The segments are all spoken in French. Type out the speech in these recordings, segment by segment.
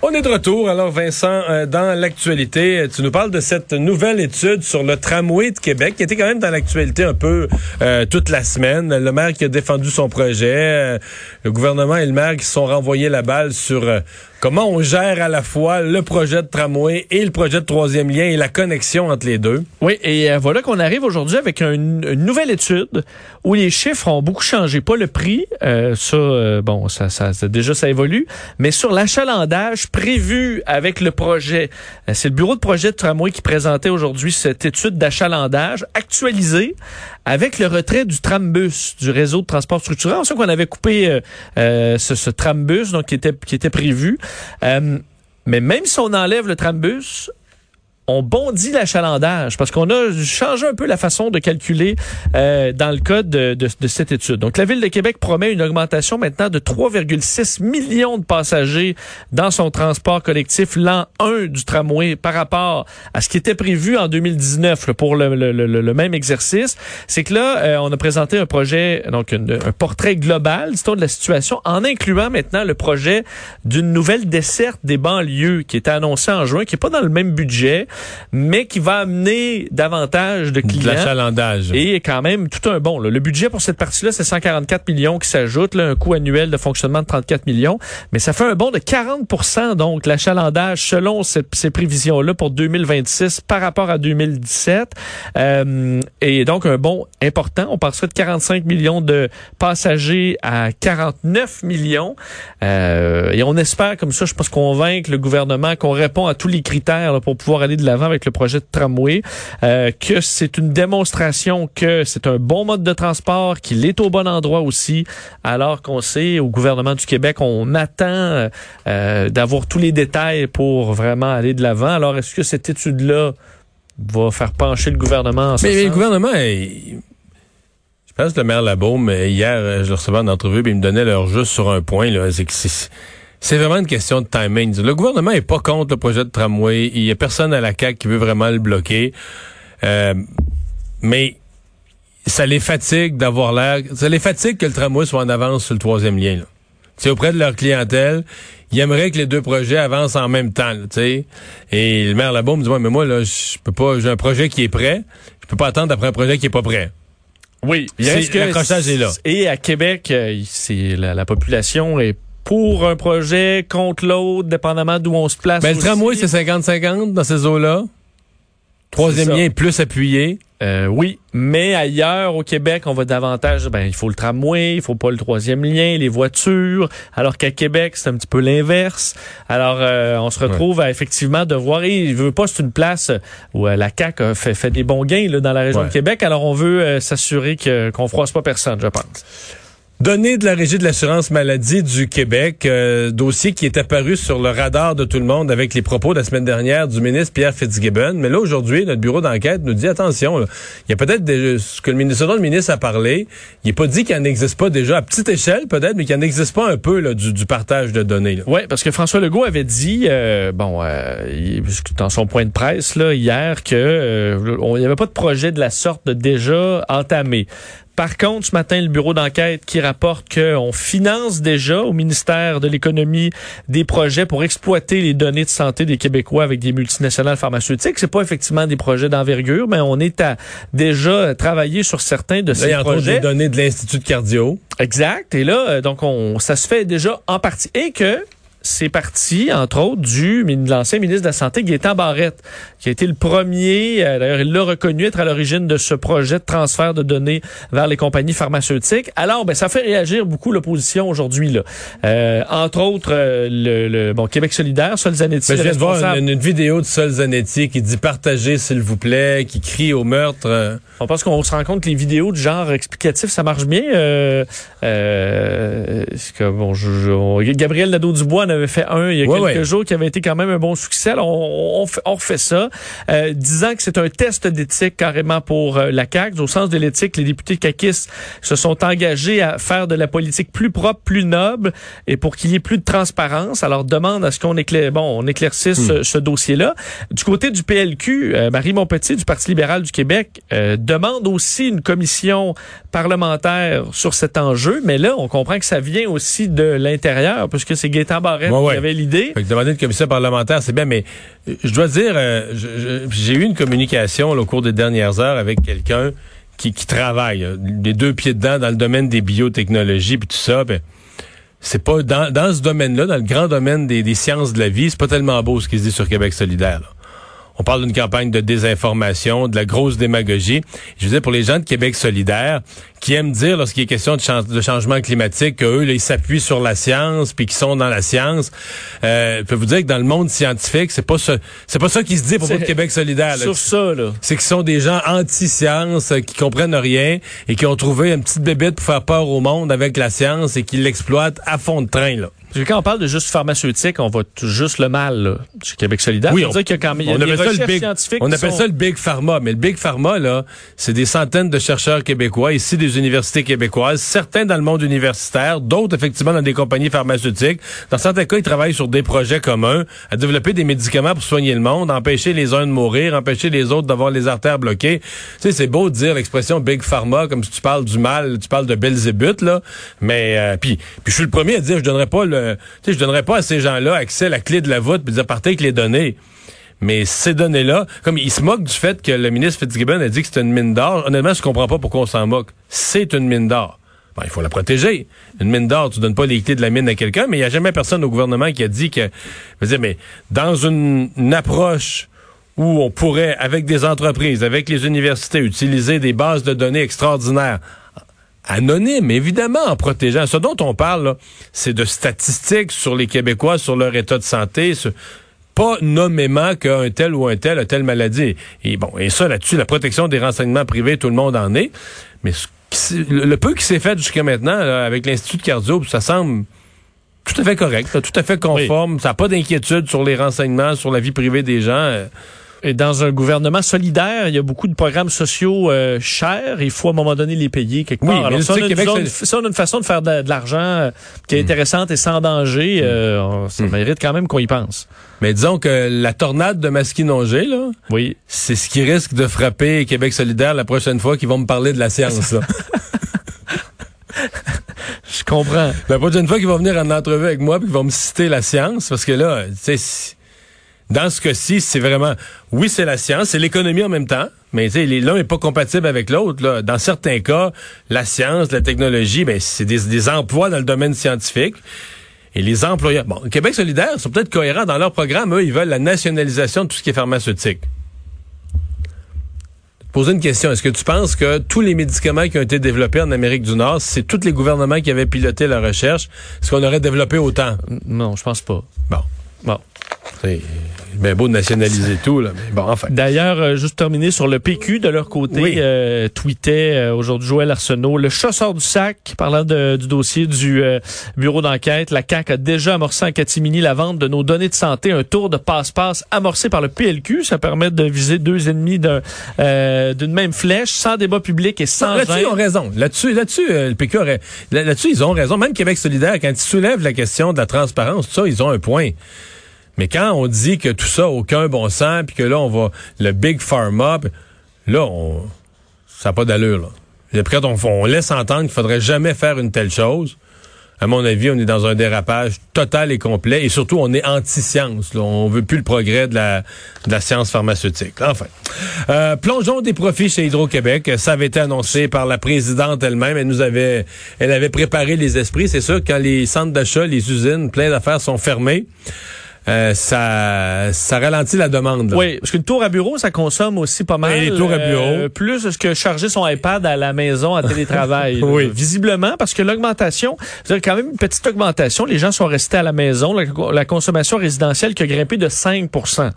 On est de retour. Alors, Vincent, euh, dans l'actualité, tu nous parles de cette nouvelle étude sur le tramway de Québec, qui était quand même dans l'actualité un peu euh, toute la semaine. Le maire qui a défendu son projet, euh, le gouvernement et le maire qui se sont renvoyés la balle sur euh, comment on gère à la fois le projet de tramway et le projet de troisième lien et la connexion entre les deux? Oui, et euh, voilà qu'on arrive aujourd'hui avec un- une nouvelle étude où les chiffres ont beaucoup changé. Pas le prix, euh, ça, euh, bon, ça, ça, déjà ça évolue, mais sur l'achalandage prévu avec le projet. Euh, C'est le bureau de projet de tramway qui présentait aujourd'hui cette étude d'achalandage actualisée avec le retrait du trambus du réseau de transport structuré. On sait qu'on avait coupé ce, ce trambus donc qui était qui était prévu. Euh, mais même si on enlève le trambus, on bondit l'achalandage parce qu'on a changé un peu la façon de calculer euh, dans le cas de, cette étude. Donc, la Ville de Québec promet une augmentation maintenant de 3,6 millions de passagers dans son transport collectif l'an 1 du tramway par rapport à ce qui était prévu en 2019 là, pour le, même exercice. C'est que là, euh, on a présenté un projet, donc un portrait global, disons, de la situation en incluant maintenant le projet d'une nouvelle desserte des banlieues qui était annoncé en juin, qui est pas dans le même budget, mais qui va amener davantage de De clients. l'achalandage. Et quand même tout un bon. là. Le budget pour cette partie-là, c'est 144 millions qui s'ajoutent, là, un coût annuel de fonctionnement de 34 millions. Mais ça fait un bond de 40% donc l'achalandage selon cette- ces prévisions-là pour 2026 par rapport à 2017. Euh, et donc un bond important. On passerait de 45 millions de passagers à 49 millions. Euh, et on espère comme ça, je pense, convaincre le gouvernement qu'on répond à tous les critères là, pour pouvoir aller de l'avant avec le projet de tramway, euh, que c'est une démonstration que c'est un bon mode de transport, qu'il est au bon endroit aussi, alors qu'on sait au gouvernement du Québec, on attend euh, d'avoir tous les détails pour vraiment aller de l'avant. Alors, est-ce que cette étude-là va faire pencher le gouvernement en ce Mais, mais le sens? gouvernement, il- je pense que le maire Labaume, euh, hier, euh, je le recevais en entrevue, puis il me donnait leur juste sur un point. là, C'est que c'est c'est vraiment une question de timing. Le gouvernement est pas contre le projet de tramway. Il y a personne à la CAQ qui veut vraiment le bloquer. Euh, mais ça les fatigue d'avoir l'air... Ça les fatigue que le tramway soit en avance sur le troisième lien. C'est auprès de leur clientèle. Ils aimeraient que les deux projets avancent en même temps, sais. Et le maire Labaume me dit, ouais, mais moi, là, je peux pas, j'ai un projet qui est prêt. Je peux pas attendre après un projet qui est pas prêt. Oui, l'accrochage est là. Et à Québec, euh, c'est la, la population est pour un projet, contre l'autre, dépendamment d'où on se place. Ben, le tramway, c'est 50-50 dans ces eaux-là. Troisième lien est plus appuyé. Euh, oui, mais ailleurs au Québec, on va davantage. Ben, il faut le tramway, il faut pas le troisième lien, les voitures. Alors qu'à Québec, c'est un petit peu l'inverse. Alors, euh, on se retrouve à effectivement devoir. Et il veut pas, c'est une place où euh, la CAC a fait, fait des bons gains là, dans la région Ouais. de Québec. Alors, on veut euh, s'assurer que qu'on froisse pas personne, je pense. Données de la Régie de l'assurance maladie du Québec, euh, dossier qui est apparu sur le radar de tout le monde avec les propos de la semaine dernière du ministre Pierre Fitzgibbon. Mais là, aujourd'hui, notre bureau d'enquête nous dit, attention, là, il y a peut-être ce que le ministre, dont le ministre a parlé, il n'est pas dit qu'il n'en existe pas déjà, à petite échelle peut-être, mais qu'il n'en existe pas un peu là, du, du partage de données. Oui, parce que François Legault avait dit, euh, bon, euh, dans son point de presse là, hier, que euh, on- n'y avait pas de projet de la sorte déjà entamé. Par contre, ce matin, le bureau d'enquête qui rapporte qu'on finance déjà au ministère de l'Économie des projets pour exploiter les données de santé des Québécois avec des multinationales pharmaceutiques. C'est pas effectivement des projets d'envergure, mais on est à déjà travailler sur certains de Là, ces y a projets. des données de l'Institut de cardio. Exact. Et là, euh, donc, on, ça se fait déjà en partie. Et que c'est parti, entre autres, du de l'ancien ministre de la Santé, Gaétan Barrette, qui a été le premier, euh, d'ailleurs, il l'a reconnu être à l'origine de ce projet de transfert de données vers les compagnies pharmaceutiques. Alors, ben, ça fait réagir beaucoup l'opposition aujourd'hui. là. Euh, entre autres, euh, le, le- bon, Québec solidaire, Sol Zanetti, Ben, je viens de voir une, une vidéo de Sol Zanetti qui dit partagez s'il vous plaît, qui crie au meurtre. euh. On pense qu'on se rend compte que les vidéos de genre explicatif, ça marche bien. Euh, euh, que, bon, je- je- on- Gabriel Nadeau-Dubois avait fait un il y a quelques jours qui avait été quand même un bon succès. on, on, refait ça, euh, disant que c'est un test d'éthique carrément pour euh, la CAQ. Au sens de l'éthique, les députés caquistes se sont engagés à faire de la politique plus propre, plus noble, et pour qu'il y ait plus de transparence. Alors demande à ce qu'on éclaire, bon, on éclaircisse hmm. ce, dossier-là. Du côté du PLQ, euh, Marie Montpetit du Parti libéral du Québec demande aussi une commission parlementaire sur cet enjeu, mais là, on comprend que ça vient aussi de l'intérieur, puisque c'est Gaétan Barrette qui avait l'idée. Demander une commission parlementaire, c'est bien, mais euh, je dois dire, euh, j'ai eu une communication au cours des dernières heures avec quelqu'un qui, travaille, les deux pieds dedans dans le domaine des biotechnologies puis tout ça. Ben, c'est pas dans, dans ce domaine-là, dans le grand domaine des, des sciences de la vie, c'est pas tellement beau ce qui se dit sur Québec solidaire. Là. On parle d'une campagne de désinformation, de la grosse démagogie. Je veux dire, pour les gens de Québec solidaire, qui aiment dire lorsqu'il est question de, de changement climatique qu'eux, ils s'appuient sur la science, puis qu'ils sont dans la science, euh, je peux vous dire que dans le monde scientifique, c'est pas ça, c'est pas ça qui se dit pour de Québec solidaire. Sur ça, là. C'est qu'ils sont des gens anti-science, euh, qui comprennent rien et qui ont trouvé une petite bébête pour faire peur au monde avec la science et qui l'exploitent à fond de train, là. Quand on parle de juste pharmaceutique, on voit juste le mal là, chez Québec solidaire. Oui, on, qu'il y a quand même, on appelle, ça le, big, on appelle ça le Big Pharma. Mais le Big Pharma, là, c'est des centaines de chercheurs québécois, ici des universités québécoises, certains dans le monde universitaire, d'autres effectivement dans des compagnies pharmaceutiques. Dans certains cas, ils travaillent sur des projets communs, à développer des médicaments pour soigner le monde, empêcher les uns de mourir, empêcher les autres d'avoir les artères bloquées. Tu sais, c'est beau de dire l'expression Big Pharma comme si tu parles du mal, tu parles de Belzébuth, là. Mais, euh, puis, puis je suis le premier à dire, je donnerais pas le je je donnerais pas à ces gens-là accès à la clé de la voûte puis dire partez avec les données. Mais ces données-là, comme ils se moquent du fait que le ministre Fitzgibbon a dit que c'était une mine d'or, honnêtement, je comprends pas pourquoi on s'en moque. C'est une mine d'or. il faut la protéger. Une mine d'or, tu donnes pas les clés de la mine à quelqu'un, mais il n'y a jamais personne au gouvernement qui a dit que, je dire, mais dans une, approche où on pourrait, avec des entreprises, avec les universités, utiliser des bases de données extraordinaires anonyme, évidemment, en protégeant. Ce dont on parle, c'est de statistiques sur les Québécois, sur leur état de santé, pas nommément qu'un tel ou un tel a telle maladie. Et bon, et ça là-dessus, la protection des renseignements privés, tout le monde en est. Mais le peu qui s'est fait jusqu'à maintenant avec l'Institut de cardio, ça semble tout à fait correct, tout à fait conforme. Ça n'a pas d'inquiétude sur les renseignements, sur la vie privée des gens. Et dans un gouvernement solidaire, il y a beaucoup de programmes sociaux euh, chers. Il faut à un moment donné les payer quelque part. Alors, ça, on a, une, façon de faire de, l'argent euh, qui est hmm. intéressante et sans danger. Hmm. Euh, ça hmm. mérite quand même qu'on y pense. Mais disons que la tornade de Masquinongé, là, oui. c'est ce qui risque de frapper Québec solidaire la prochaine fois qu'ils vont me parler de la science. Je comprends. La prochaine fois qu'ils vont venir en entrevue avec moi puis qu'ils vont me citer la science, parce que là, tu sais dans ce cas-ci, c'est vraiment, oui, c'est la science, c'est l'économie en même temps, mais l'un n'est pas compatible avec l'autre. Dans certains cas, la science, la technologie, ben, c'est des, emplois dans le domaine scientifique. Et les employeurs, bon, Québec solidaire sont peut-être cohérents dans leur programme. Eux, ils veulent la nationalisation de tout ce qui est pharmaceutique. Poser une question. Est-ce que tu penses que tous les médicaments qui ont été développés en Amérique du Nord, c'est tous les gouvernements qui avaient piloté la recherche, est-ce qu'on aurait développé autant? Non, je pense pas. Bon. Bon. C'est bien beau de nationaliser tout, là, mais bon, enfin. D'ailleurs, euh, juste terminer sur le PQ, de leur côté, euh, tweetait euh, aujourd'hui Joël Arsenault, le chasseur du sac, parlant du dossier du bureau d'enquête, la CAQ a déjà amorcé en catimini la vente de nos données de santé, un tour de passe-passe amorcé par le PLQ. Ça permet de viser deux ennemis d'une même flèche, sans débat public et sans Là-dessus, ils ont raison. Là-dessus, là-dessus, le PQ aurait, là-dessus, ils ont raison. Même Québec solidaire, quand ils soulèvent la question de la transparence, tout ça, ils ont un point. Mais quand on dit que tout ça aucun bon sens, puis que là, on va le Big Pharma, là, on, ça n'a pas d'allure. Là. Après, on, on laisse entendre qu'il faudrait jamais faire une telle chose. À mon avis, on est dans un dérapage total et complet, et surtout, on est anti-science. On veut plus le progrès de la, de la science pharmaceutique. Enfin, euh, plongeons des profits chez Hydro-Québec. Ça avait été annoncé par la présidente elle-même. Elle nous avait, elle avait préparé les esprits. C'est sûr, quand les centres d'achat, les usines, plein d'affaires sont fermés. Euh, ça, ça ralentit la demande. là. Oui, parce qu'une tour à bureau, ça consomme aussi pas mal. Et les tours à bureau. euh, plus que charger son iPad à la maison à télétravail. là. Oui. Visiblement, parce que l'augmentation, c'est quand même une petite augmentation. Les gens sont restés à la maison. La, la consommation résidentielle qui a grimpé de 5%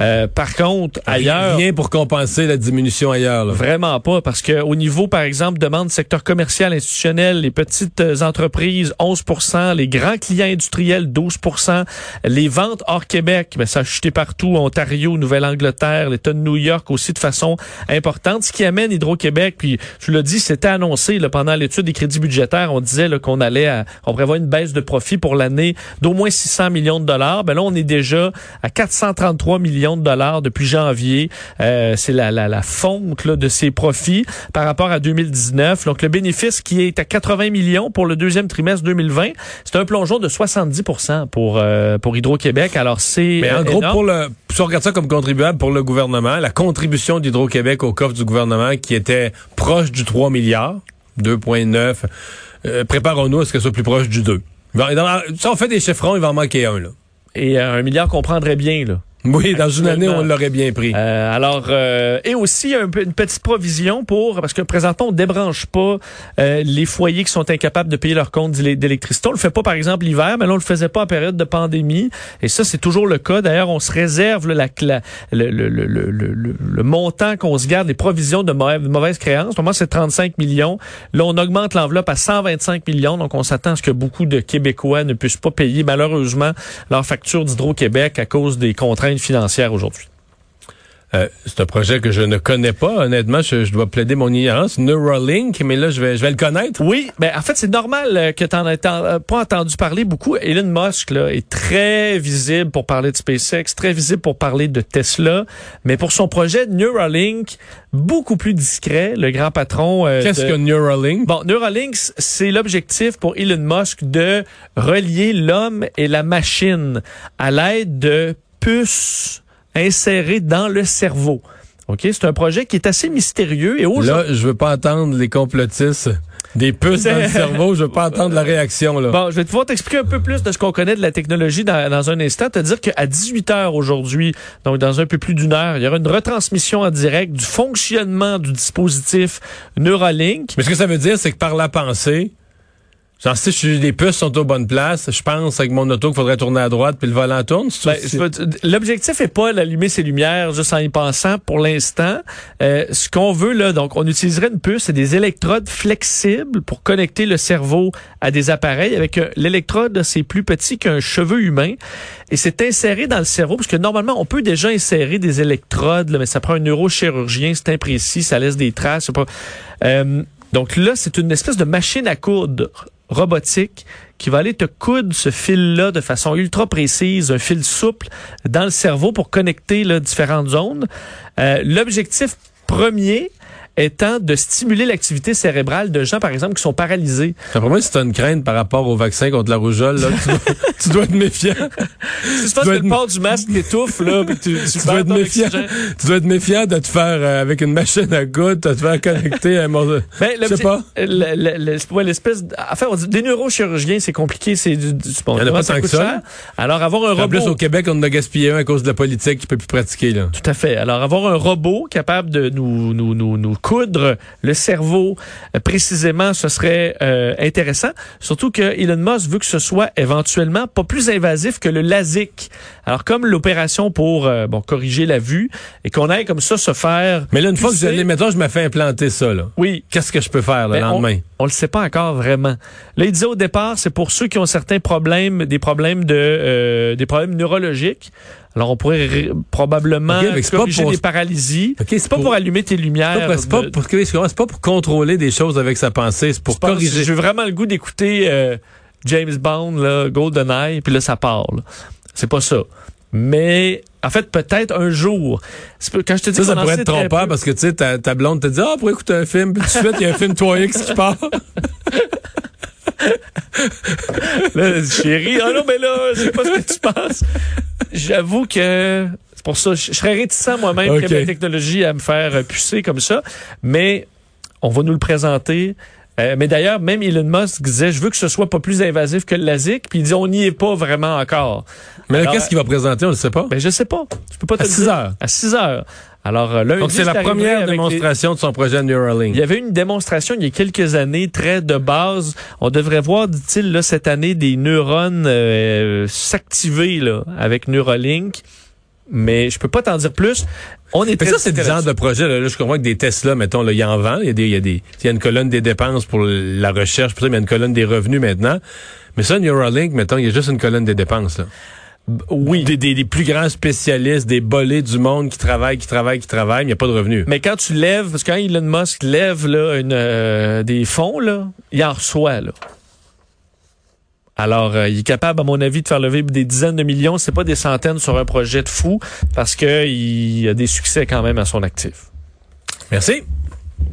Euh, Par contre, ailleurs... Rien pour compenser la diminution ailleurs. là. Vraiment pas, parce que au niveau, par exemple, demande secteur commercial, institutionnel, les petites euh, entreprises, 11% les grands clients industriels, 12% les ventes hors Québec, ben, ça a chuté partout, Ontario, Nouvelle-Angleterre, l'État de New York aussi de façon importante, ce qui amène Hydro-Québec, puis je l'ai dit, c'était annoncé là, pendant l'étude des crédits budgétaires, on disait qu'on allait à, on prévoit une baisse de profit pour l'année d'au moins 600 millions de dollars, ben là on est déjà à 433 millions de dollars depuis janvier, Euh, c'est la, la, la fonte là, de ces profits par rapport à 2019. Donc le bénéfice qui est à 80 millions pour le deuxième trimestre 2020, c'est un plongeon de 70 pour euh, pour Hydro-Québec. Alors c'est Mais en euh, gros, énorme. pour le, si on regarde ça comme contribuable pour le gouvernement, la contribution d'Hydro-Québec au coffre du gouvernement qui était proche du 3 milliards, 2,9, euh, préparons-nous à ce que ce soit plus proche du 2. Il va- dans- Si on fait des chiffrons, il va en manquer un, là. et euh, un milliard qu'on prendrait bien là. Oui, dans une année, on l'aurait bien pris. Euh, alors, euh, et aussi un une petite provision pour, parce que présentement, on débranche pas euh, les foyers qui sont incapables de payer leur compte d'électricité. On le fait pas, par exemple, l'hiver, mais là, on le faisait pas en période de pandémie. Et ça, c'est toujours le cas. D'ailleurs, on se réserve là, la, la- le, le, le, le, montant qu'on se garde, les provisions de mauvaise, de mauvaise créance. Pour moi, c'est 35 millions. Là, on augmente l'enveloppe à 125 millions. Donc, on s'attend à ce que beaucoup de Québécois ne puissent pas payer, malheureusement, leur facture d'Hydro-Québec à cause des contraintes financières aujourd'hui. Euh, c'est un projet que je ne connais pas, honnêtement. Je, je dois plaider mon ignorance. Neuralink, mais là, je vais, je vais le connaître. Oui, ben en fait c'est normal euh, que tu n'en aies euh, pas entendu parler beaucoup. Elon Musk là, est très visible pour parler de SpaceX, très visible pour parler de Tesla, mais pour son projet Neuralink, beaucoup plus discret, le grand patron. euh, Qu'est-ce de- que Neuralink? Bon, Neuralink, c'est l'objectif pour Elon Musk de relier l'homme et la machine à l'aide de puces insérées dans le cerveau. OK, c'est un projet qui est assez mystérieux et aujourd'hui Là, je veux pas entendre les complotistes. Des puces dans le cerveau, je veux pas entendre la réaction, là. Bon, je vais pouvoir t'expliquer un peu plus de ce qu'on connaît de la technologie dans, dans un instant. Te dire qu'à 18 heures aujourd'hui, donc dans un peu plus d'une heure, il y aura une retransmission en direct du fonctionnement du dispositif Neuralink. Mais ce que ça veut dire, c'est que par la pensée, genre, si je les puces sont aux bonnes places, je pense avec mon auto qu'il faudrait tourner à droite puis le volant tourne. Ben, L'objectif est pas d'allumer ses lumières juste en y pensant pour l'instant. Euh, ce qu'on veut là, donc on utiliserait une puce, c'est des électrodes flexibles pour connecter le cerveau à des appareils. Avec euh, l'électrode, c'est plus petit qu'un cheveu humain et c'est inséré dans le cerveau parce que normalement on peut déjà insérer des électrodes, là, mais ça prend un neurochirurgien, c'est imprécis, ça laisse des traces. Pas... Euh, donc là, c'est une espèce de machine à coudre robotique qui va aller te coudre ce fil-là de façon ultra précise, un fil souple dans le cerveau pour connecter là, différentes zones. Euh, L'objectif premier étant de stimuler l'activité cérébrale de gens, par exemple, qui sont paralysés. Après moi, si t'as une crainte par rapport au vaccin contre la rougeole, là, tu, dois, tu dois être méfiant. Si tu penses que être- le port du masque t'étouffe, là, tu, tu Tu dois être méfiant. Tu dois être méfiant de te faire, euh, avec une machine à coudre, de te faire connecter à un morceau. Ben, Je sais pas. le- l'espèce, enfin, on dit, des neurochirurgiens, c'est compliqué, c'est du, du bon, Il en a pas tant que ça. cher? Alors, avoir un En plus, robot. au Québec, on a gaspillé un à cause de la politique qui peut plus pratiquer, là. Tout à fait. Alors, avoir un robot capable de nous, nous, nous, nous coudre le cerveau euh, précisément, ce serait euh, intéressant. Surtout que Elon Musk veut que ce soit éventuellement pas plus invasif que le LASIK. Alors, comme l'opération pour euh, bon corriger la vue et qu'on aille comme ça se faire. Mais là, une fois que je Pousser. l'ai, mettons, je me fais implanter ça, là. Oui, Qu'est-ce que je peux faire, le Ben, lendemain? On, on le sait pas encore vraiment. Là, il disait au départ, c'est pour ceux qui ont certains problèmes, des problèmes de, euh, des problèmes neurologiques. Alors, on pourrait probablement Ok, mais c'est pas corriger pour- des paralysies. Ok, C'est pas pour allumer tes lumières. C'est pas, pas pour, c'est pas pour contrôler des choses avec sa pensée, c'est pour corriger. J'ai vraiment le goût d'écouter euh, James Bond, là, GoldenEye, puis là, ça part. là. C'est pas ça. Mais, en fait, peut-être un jour. Quand je te dis Ça, ça pourrait être trompeur peu- parce que, tu sais, ta, ta blonde te dit, ah, pour écouter un film, puis tout de suite, il y a un film 3X qui part. Là, chérie, ah non, mais là, je sais pas ce que tu penses. J'avoue que c'est pour ça, je je serais réticent moi-même Ok. que ma technologie à me faire euh, pucer comme ça, mais on va nous le présenter Euh, mais d'ailleurs, même Elon Musk disait, je veux que ce soit pas plus invasif que le LASIK, puis il dit, on n'y est pas vraiment encore. Mais qu'est-ce qu'il va présenter, on ne sait pas? Ben, je sais pas. Je peux pas te à 6 heures. À 6 heures. Alors, euh, lundi, Donc, c'est la première démonstration de son projet Neuralink. Il y avait une démonstration il y a quelques années, très de base. On devrait voir, dit-il, là, cette année, des neurones euh, s'activer là, avec Neuralink mais je peux pas t'en dire plus. On est mais ça, c'est des genres de projet. Là, je comprends que des Tesla, mettons, là, il y en vend. Il y a des, il y a des, il y a une colonne des dépenses pour la recherche, puis il y a une colonne des revenus maintenant. Mais ça, Neuralink, mettons, il y a juste une colonne des dépenses. Là. Oui. Des, des, plus grands spécialistes, des bolets du monde qui travaillent, qui travaillent, qui travaillent, mais il n'y a pas de revenus. Mais quand tu lèves, parce que quand Elon Musk lève là, une, euh, des fonds, là, il en reçoit. Là. Alors, euh, il est capable, à mon avis, de faire lever des dizaines de millions, c'est pas des centaines sur un projet de fou, parce qu'il a des succès quand même à son actif. Merci.